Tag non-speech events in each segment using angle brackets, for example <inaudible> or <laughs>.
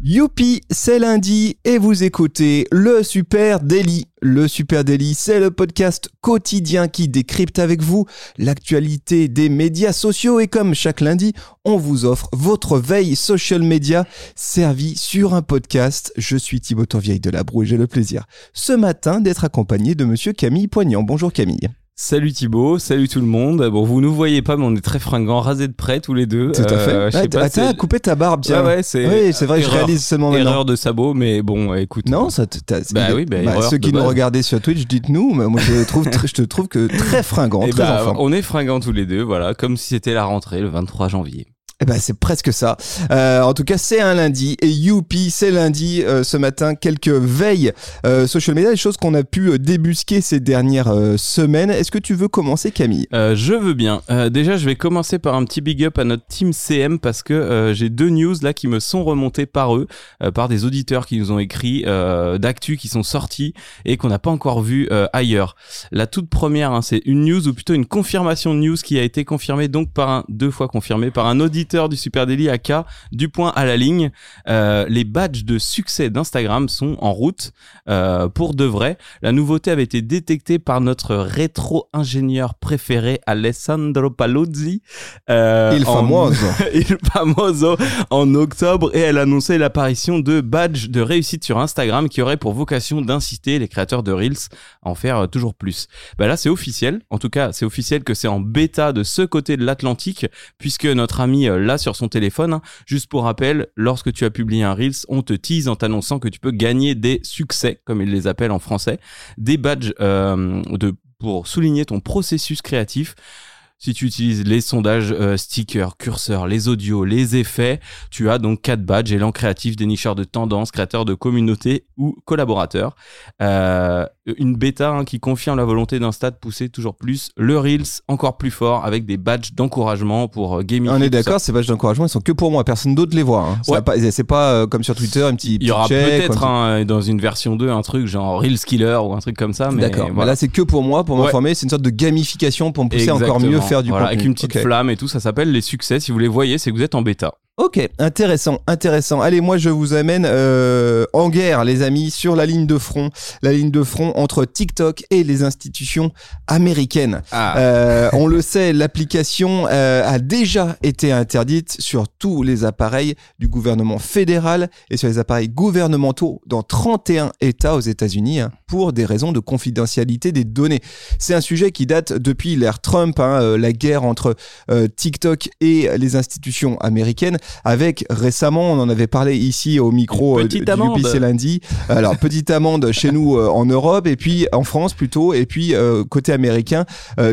Youpi, c'est lundi et vous écoutez le Super Daily. Le Super Daily, c'est le podcast quotidien qui décrypte avec vous l'actualité des médias sociaux et comme chaque lundi, on vous offre votre veille social media servie sur un podcast. Je suis Thibaut Tourvieille de la Broue et j'ai le plaisir ce matin d'être accompagné de monsieur Camille Poignant. Bonjour Camille. Salut Thibaut, salut tout le monde. Bon, vous nous voyez pas, mais on est très fringants, rasés de près tous les deux. Tout à fait. Euh, je Ah, pas, t'as c'est- coupé ta barbe, tiens. Ouais, ouais, c'est. Oui, c'est vrai, je erreur- réalise seulement maintenant. Erreur de sabot, mais bon, écoute. Non, ça te- Bah oui, bah, erreur ceux qui nous regardaient sur Twitch, dites-nous, mais moi je, le trouve, tr- je te trouve que très fringant, Eh très bah, enfant. on est fringants tous les deux, voilà, comme si c'était la rentrée le 23 janvier. Eh ben, c'est presque ça. Euh, en tout cas, c'est un lundi et youpi, c'est lundi euh, ce matin. Quelques veilles euh, social media, des choses qu'on a pu euh, débusquer ces dernières euh, semaines. Est-ce que tu veux commencer, Camille? Euh, je veux bien. Déjà, je vais commencer par un petit big up à notre team CM parce que j'ai deux news là qui me sont remontées par eux, par des auditeurs qui nous ont écrit d'actu qui sont sortis et qu'on n'a pas encore vu ailleurs. La toute première, hein, c'est une news ou plutôt une confirmation de news qui a été confirmée donc par un deux fois confirmée par un auditeur du Super Daily AK du point à la ligne. Euh, les badges de succès d'Instagram sont en route euh, pour de vrai. La nouveauté avait été détectée par notre rétro-ingénieur préféré Alessandro Paluzzi. euh, Il en- famoso. <laughs> Il famoso en octobre et elle annonçait l'apparition de badges de réussite sur Instagram qui auraient pour vocation d'inciter les créateurs de Reels à en faire toujours plus. Bah là c'est officiel, en tout cas c'est officiel que c'est en bêta de ce côté de l'Atlantique puisque notre ami l'a sur son téléphone. Juste pour rappel, lorsque tu as publié un Reels, on te tease en t'annonçant que tu peux gagner des succès, comme ils les appellent en français, des badges euh, pour souligner ton processus créatif. Si tu utilises les sondages, euh, stickers, curseurs, les audios, les effets, tu as donc quatre badges élan créatif, dénicheur de tendances, créateur de communauté ou collaborateur. Euh, une bêta hein, qui confirme la volonté d'Insta de pousser toujours plus le Reels encore plus fort avec des badges d'encouragement pour euh, gamifier. On est d'accord, ces badges d'encouragement, ils sont que pour moi, personne d'autre les voit. Hein. Ouais. pas- C'est pas euh, comme sur Twitter, un petit, Il y aura peut-être un un- dans une version 2 un truc genre Reels Killer ou un truc comme ça. Mais D'accord, mais là c'est que pour moi, pour Ouais. m'informer, c'est une sorte de gamification pour me pousser encore mieux faire du Voilà, contenu. Avec une petite flamme et tout, ça s'appelle les succès. Si vous les voyez, c'est que vous êtes en bêta. Ok, intéressant, intéressant. Allez, moi je vous amène euh, en guerre, les amis, sur la ligne de front, la ligne de front entre TikTok et les institutions américaines. Ah. Euh, on le sait, l'application euh, a déjà été interdite sur tous les appareils du gouvernement fédéral et sur les appareils gouvernementaux dans 31 États aux États-Unis hein, pour des raisons de confidentialité des données. C'est un sujet qui date depuis l'ère Trump, hein, euh, la guerre entre euh, TikTok et les institutions américaines, avec récemment, on en avait parlé ici au micro euh, du. UPC lundi. Alors, petite amende chez nous euh, en Europe et puis en France plutôt, et puis euh, côté américain,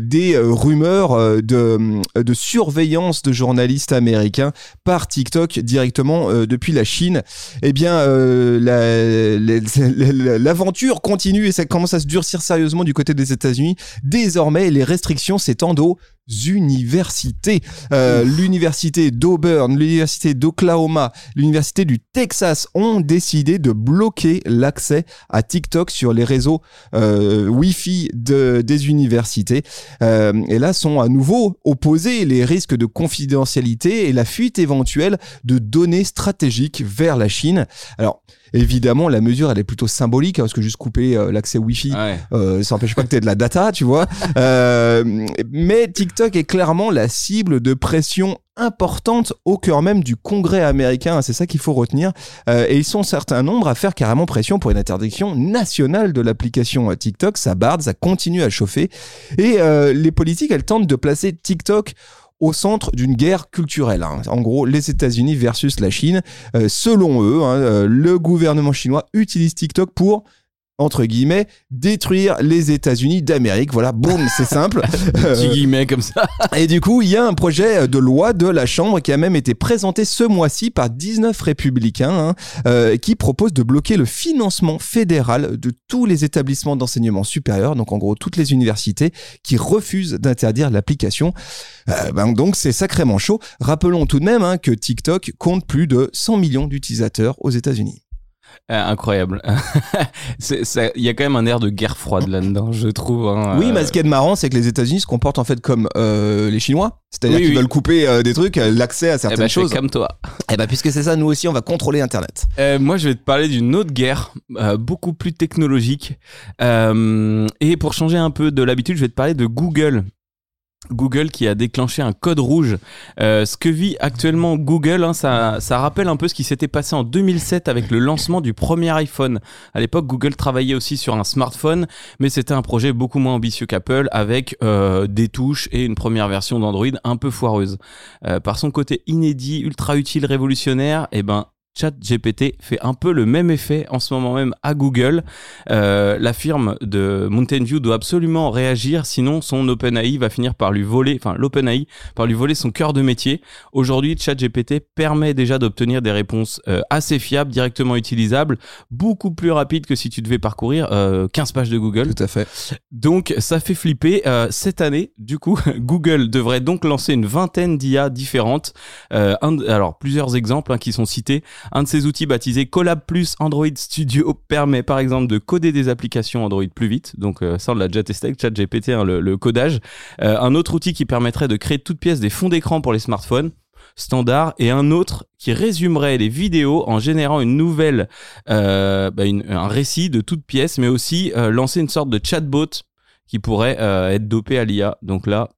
des rumeurs de, de surveillance de journalistes américains par TikTok directement depuis la Chine. Eh bien, la- la- la- l'aventure continue et ça commence à se durcir sérieusement du côté des États-Unis. Désormais, les restrictions s'étendent aux universités. Euh, l'université d'Auburn, l'université d'Oklahoma, l'université du Texas ont décidé de bloquer l'accès à TikTok sur les réseaux euh, Wi-Fi de, des universités. Euh, et là sont à nouveau opposés les risques de confidentialité et la fuite éventuelle de données stratégiques vers la Chine. Alors, évidemment, la mesure, elle est plutôt symbolique, hein, parce que juste couper euh, l'accès Wi-Fi, Ouais. euh, ça n'empêche pas que tu aies de la data, tu vois. <laughs> Euh, mais TikTok est clairement la cible de pression importante au cœur même du Congrès américain, hein, c'est ça qu'il faut retenir. Euh, et ils sont un certain nombre à faire carrément pression pour une interdiction nationale de l'application euh, TikTok. Ça barde, ça continue à chauffer. Et euh, les politiques, elles tentent de placer TikTok au centre d'une guerre culturelle. hein. En gros, les États-Unis versus la Chine. Euh, selon eux, hein, euh, le gouvernement chinois utilise TikTok pour entre guillemets, détruire les États-Unis d'Amérique. Voilà, boum, <laughs> c'est simple. Petit Euh, guillemets comme ça. et du coup, il y a un projet de loi de la Chambre qui a même été présenté ce mois-ci par 19 républicains hein, euh, qui propose de bloquer le financement fédéral de tous les établissements d'enseignement supérieur, donc en gros toutes les universités qui refusent d'interdire l'application. Euh, ben, donc c'est sacrément chaud. Rappelons tout de même hein, que TikTok compte plus de 100 millions d'utilisateurs aux États-Unis. Euh, incroyable. <laughs> Il y a quand même un air de guerre froide là-dedans, je trouve. hein. Oui, Euh, mais ce qui est marrant, c'est que les États-Unis se comportent en fait comme euh, les Chinois, c'est-à-dire Oui, qu'ils oui. veulent couper euh, des trucs, l'accès à eh certaines ben, je fais choses. comme toi. Et bah, puisque c'est ça, nous aussi, on va contrôler Internet. Moi, je vais te parler d'une autre guerre, beaucoup plus technologique. Et pour changer un peu de l'habitude, je vais te parler de Google. Google qui a déclenché un code rouge. Euh, ce que vit actuellement Google, hein, ça, rappelle un peu ce qui s'était passé en 2007 avec le lancement du premier iPhone. À l'époque, Google travaillait aussi sur un smartphone, mais c'était un projet beaucoup moins ambitieux qu'Apple, avec euh, des touches et une première version d'Android un peu foireuse. Euh, par son côté inédit, ultra utile, révolutionnaire, eh ben ChatGPT fait un peu le même effet en ce moment même à Google. Euh, la firme de Mountain View doit absolument réagir, sinon son OpenAI va finir par lui voler, enfin l'OpenAI par lui voler son cœur de métier. Aujourd'hui, ChatGPT permet déjà d'obtenir des réponses euh, assez fiables, directement utilisables, beaucoup plus rapides que si tu devais parcourir euh, 15 pages de Google. Tout à fait. Donc ça fait flipper. Euh, cette année, du coup, <laughs> Google devrait donc lancer une vingtaine d'IA différentes. Euh, un alors plusieurs exemples hein, qui sont cités. Un de ces outils baptisé Collab Plus Android Studio <laughs> permet par exemple de coder des applications Android plus vite. Donc euh, ça on l'a déjà testé avec ChatGPT, hein, le, codage. Euh, un autre outil qui permettrait de créer de toutes pièces des fonds d'écran pour les smartphones standard et un autre qui résumerait les vidéos en générant une nouvelle euh, bah, un récit de toutes pièces mais aussi euh, lancer une sorte de chatbot qui pourrait être dopé à l'IA donc là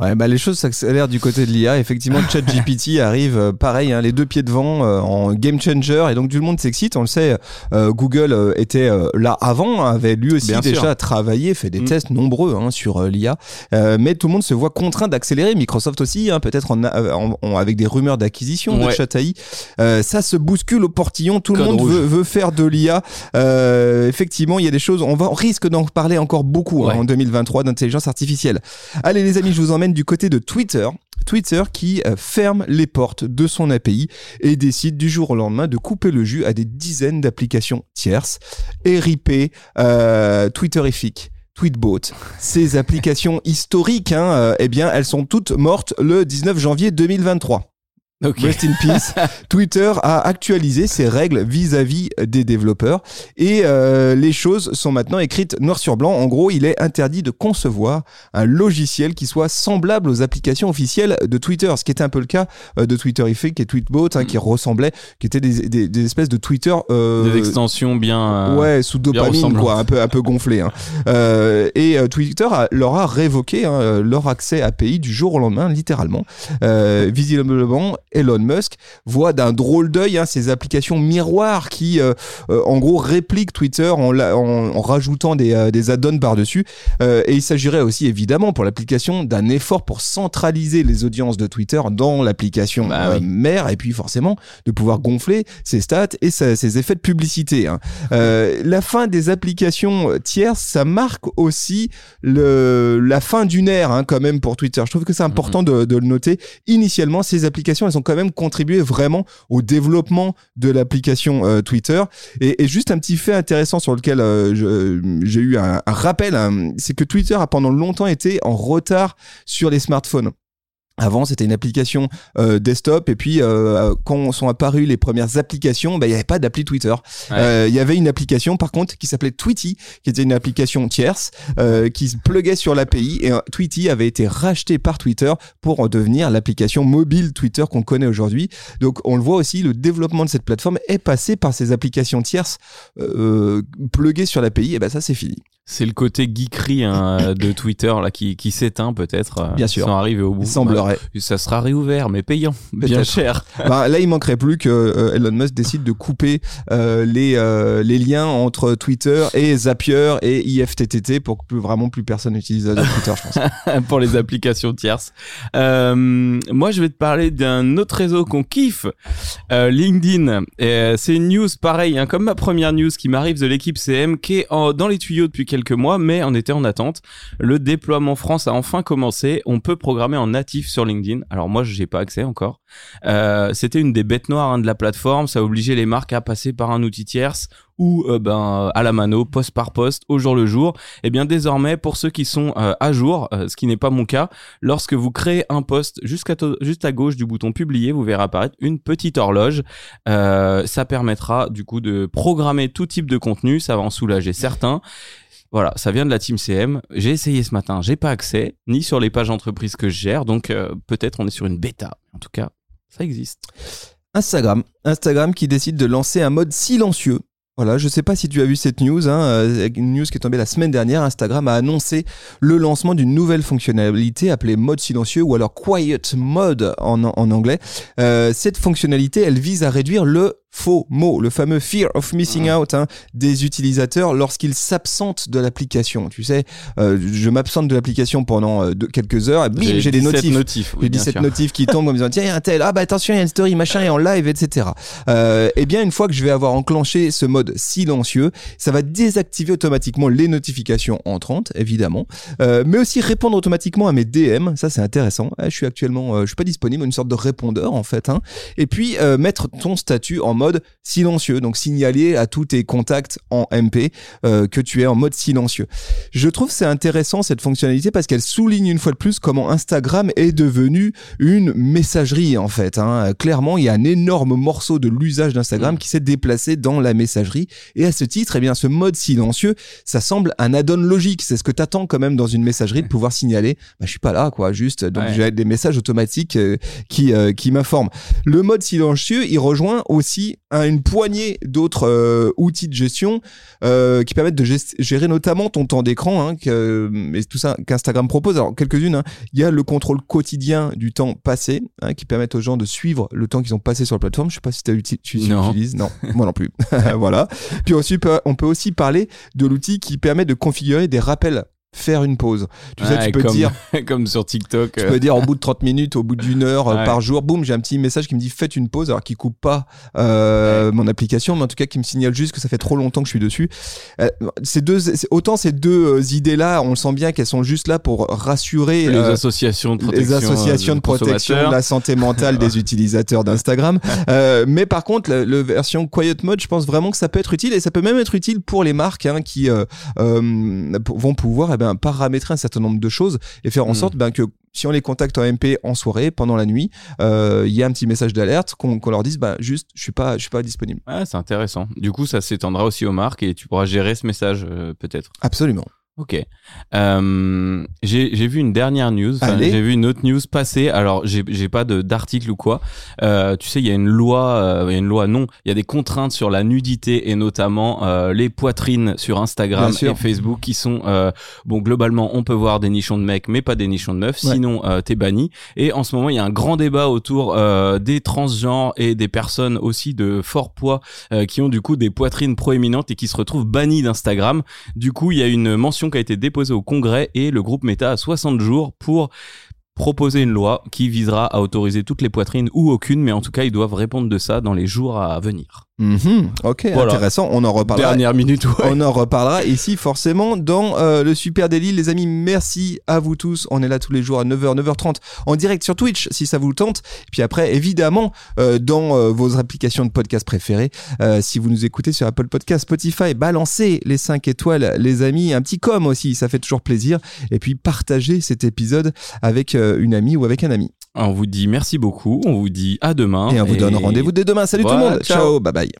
Ouais, bah les choses s'accélèrent du côté de l'IA. Effectivement, ChatGPT <laughs> arrive euh, pareil, hein, les deux pieds devant, euh, en game changer, et donc tout le monde s'excite. On le sait, euh, Google euh, était euh, là avant, avait lui aussi Bien déjà sûr. travaillé, fait des Mm. tests nombreux hein, sur l'IA, Euh, mais tout le monde se voit contraint d'accélérer. Microsoft aussi, hein, peut-être en, en- en- avec des rumeurs d'acquisition de Ouais. Chat AI. Euh, ça se bouscule au portillon. Tout le monde veut, veut faire de l'IA. Euh, effectivement, il y a des choses. On va on risque d'en parler encore beaucoup hein, Ouais. en 2023 d'intelligence artificielle. Allez les amis, je vous emmène du côté de Twitter. Twitter qui euh, ferme les portes de son API et décide du jour au lendemain de couper le jus à des dizaines d'applications tierces. RIP, euh, Twitterific. Tweetbot, ces applications historiques, hein, euh, eh bien, elles sont toutes mortes le 19 janvier 2023. Ok Rest in peace. <laughs> Twitter a actualisé ses règles vis-à-vis des développeurs et euh, les choses sont maintenant écrites noir sur blanc. En gros, il est interdit de concevoir un logiciel qui soit semblable aux applications officielles de Twitter, ce qui était un peu le cas euh, de Twitterific et Tweetbot, hein, qui ressemblaient, qui étaient des, des- des espèces de Twitter. euh, des extensions bien euh, Ouais, sous dopamine, quoi, un peu, un peu gonflé. Hein. Euh, et Twitter a- leur a révoqué hein, leur accès API du jour au lendemain, littéralement. Euh, visiblement, Elon Musk voit d'un drôle d'œil hein, ces applications miroirs qui, euh, euh, en gros, répliquent Twitter en, la- en, en rajoutant des, euh, des add-ons par-dessus. Euh, et il s'agirait aussi, évidemment, pour l'application, d'un effort pour centraliser les audiences de Twitter dans l'application Bah euh, oui. mère, et puis forcément de pouvoir gonfler ses stats et sa- ses effets de publicité. hein. Euh, la fin des applications tierces, ça marque aussi le, la fin d'une ère hein, quand même pour Twitter. Je trouve que c'est important de, de le noter. Initialement, ces applications, elles ont quand même contribué vraiment au développement de l'application euh, Twitter. Et, juste un petit fait intéressant sur lequel euh, je- j'ai eu un, un rappel, hein, c'est que Twitter a pendant longtemps été en retard sur les smartphones. Avant, c'était une application euh, desktop, et puis euh, quand sont apparues les premières applications, bah, il n'y avait pas d'appli Twitter. Ouais. Euh, Il y avait une application, par contre, qui s'appelait Tweety, qui était une application tierce, euh, qui se pluguait sur l'API, et euh, Tweety avait été racheté par Twitter pour devenir l'application mobile Twitter qu'on connaît aujourd'hui. Donc, on le voit aussi, le développement de cette plateforme est passé par ces applications tierces euh, pluguées sur l'API, et ben ça, c'est fini. C'est le côté geekery hein, <laughs> de Twitter là qui, qui s'éteint peut-être euh, Bien sûr. sans arriver au bout Il semblerait. Ça sera réouvert mais payant bien cher <laughs> Ben, là, il manquerait plus que euh, Elon Musk décide de couper euh, les, euh, les liens entre Twitter et Zapier et IFTTT pour que plus, vraiment plus personne n'utilise Twitter, je pense. <laughs> pour les applications tierces. Moi, je vais te parler d'un autre réseau qu'on kiffe, LinkedIn. C'est une news pareil, hein, comme ma première news qui m'arrive de l'équipe CM, qui est en- dans les tuyaux depuis quelques mois, mais on était en attente. Le déploiement France a enfin commencé. On peut programmer en natif sur LinkedIn. Alors moi, j'ai pas accès encore. Euh, C'était une des bêtes noires hein, de la plateforme. Ça obligeait les marques à passer par un outil tierce ou euh, ben à la mano, poste par poste, au jour le jour. Et bien désormais, pour ceux qui sont euh, à jour, ce qui n'est pas mon cas, lorsque vous créez un post jusqu'à juste à gauche du bouton publier, vous verrez apparaître une petite horloge. ça permettra du coup de programmer tout type de contenu. Ça va en soulager certains. Voilà, ça vient de la team CM. J'ai essayé ce matin, j'ai pas accès, ni sur les pages entreprises que je gère, donc peut-être on est sur une bêta. En tout cas, ça existe. Instagram. Instagram qui décide de lancer un mode silencieux. Voilà, je sais pas si tu as vu cette news, hein, euh, une news qui est tombée la semaine dernière. Instagram a annoncé le lancement d'une nouvelle fonctionnalité appelée mode silencieux ou alors quiet mode en, en anglais. Euh, cette fonctionnalité, elle vise à réduire le faux mot, le fameux fear of missing out hein, des utilisateurs lorsqu'ils s'absentent de l'application. Tu sais, euh, je m'absente de l'application pendant euh, quelques heures et bim, j'ai des notifs. notifs j'ai 17 notifs qui tombent en me disant tiens, il y a un tel, ah bah attention, il y a une story, machin, et en live, etc. Euh, et eh bien, une fois que je vais avoir enclenché ce mode silencieux, ça va désactiver automatiquement les notifications entrantes, évidemment, euh, mais aussi répondre automatiquement à mes DM. Ça, c'est intéressant. je suis actuellement, je suis pas disponible, une sorte de répondeur en fait. Hein. Et puis mettre ton statut en mode silencieux, donc signaler à tous tes contacts en MP euh, que tu es en mode silencieux. Je trouve c'est intéressant cette fonctionnalité parce qu'elle souligne une fois de plus comment Instagram est devenu une messagerie en fait. Hein. Clairement, il y a un énorme morceau de l'usage d'Instagram mm. qui s'est déplacé dans la messagerie et à ce titre, eh bien, ce mode silencieux, ça semble un add-on logique. C'est ce que t'attends quand même dans une messagerie de pouvoir signaler. Bah, je suis pas là, quoi. Juste, donc j'ai des messages automatiques euh, qui euh, qui m'informent. Le mode silencieux, il rejoint aussi une poignée d'autres euh, outils de gestion euh, qui permettent de gérer notamment ton temps d'écran, hein, et tout ça qu'Instagram propose. Alors quelques-unes, hein. il y a le contrôle quotidien du temps passé, hein, qui permet aux gens de suivre le temps qu'ils ont passé sur la plateforme. Je sais pas si tu non. utilises, non, moi non plus. <laughs> voilà. Puis ensuite, on peut aussi parler de l'outil qui permet de configurer des rappels faire une pause. Tu sais, tu peux comme, dire. <laughs> comme sur TikTok. Tu peux dire au bout de 30 minutes, au bout d'une heure euh, par jour, boum, j'ai un petit message qui me dit faites une pause, alors qui coupe pas euh, mon application, mais en tout cas qui me signale juste que ça fait trop longtemps que je suis dessus. Euh, ces deux, autant ces deux euh, idées-là, on le sent bien qu'elles sont juste là pour rassurer les associations de protection, les associations de, protection de la santé mentale des <laughs> utilisateurs d'Instagram. <laughs> mais par contre, la, version Quiet Mode, je pense vraiment que ça peut être utile et ça peut même être utile pour les marques hein, qui vont pouvoir eh ben, paramétrer un certain nombre de choses et faire en hmm. sorte ben, que si on les contacte en MP en soirée, pendant la nuit, euh, il y a un petit message d'alerte qu'on leur dise bah, juste je suis pas je suis pas disponible. c'est intéressant. Du coup, ça s'étendra aussi aux marques et tu pourras gérer ce message euh, peut-être. Absolument. Ok. Euh, j'ai vu une dernière news. J'ai vu une autre news passer. Alors, j'ai pas d'article ou quoi. Euh, tu sais, il y a une loi. Euh, il y a une loi. Non, il y a des contraintes sur la nudité et notamment euh, les poitrines sur Instagram et Facebook qui sont euh, bon. Globalement, on peut voir des nichons de mecs, mais pas des nichons de meufs. Sinon, t'es banni. Et en ce moment, il y a un grand débat autour des transgenres et des personnes aussi de fort poids qui ont du coup des poitrines proéminentes et qui se retrouvent bannis d'Instagram. Du coup, il y a une mention a été déposée au Congrès et le groupe Meta a 60 jours pour proposer une loi qui visera à autoriser toutes les poitrines ou aucune, mais en tout cas, ils doivent répondre de ça dans les jours à venir. Mhm. ok, intéressant. On en reparlera. Dernière minute. On en reparlera ici forcément dans euh, le Super Daily. Les amis, merci à vous tous. On est là tous les jours à 9h, 9h30 en direct sur Twitch si ça vous tente. Et puis après, évidemment, euh, dans euh, vos applications de podcast préférées, si vous nous écoutez sur Apple Podcast, Spotify, balancez les 5 étoiles, les amis. Un petit com aussi, ça fait toujours plaisir. Et puis partagez cet épisode avec une amie ou avec un ami. On vous dit merci beaucoup, on vous dit à demain. Et on vous donne rendez-vous dès demain. Salut tout le monde. ciao bye bye.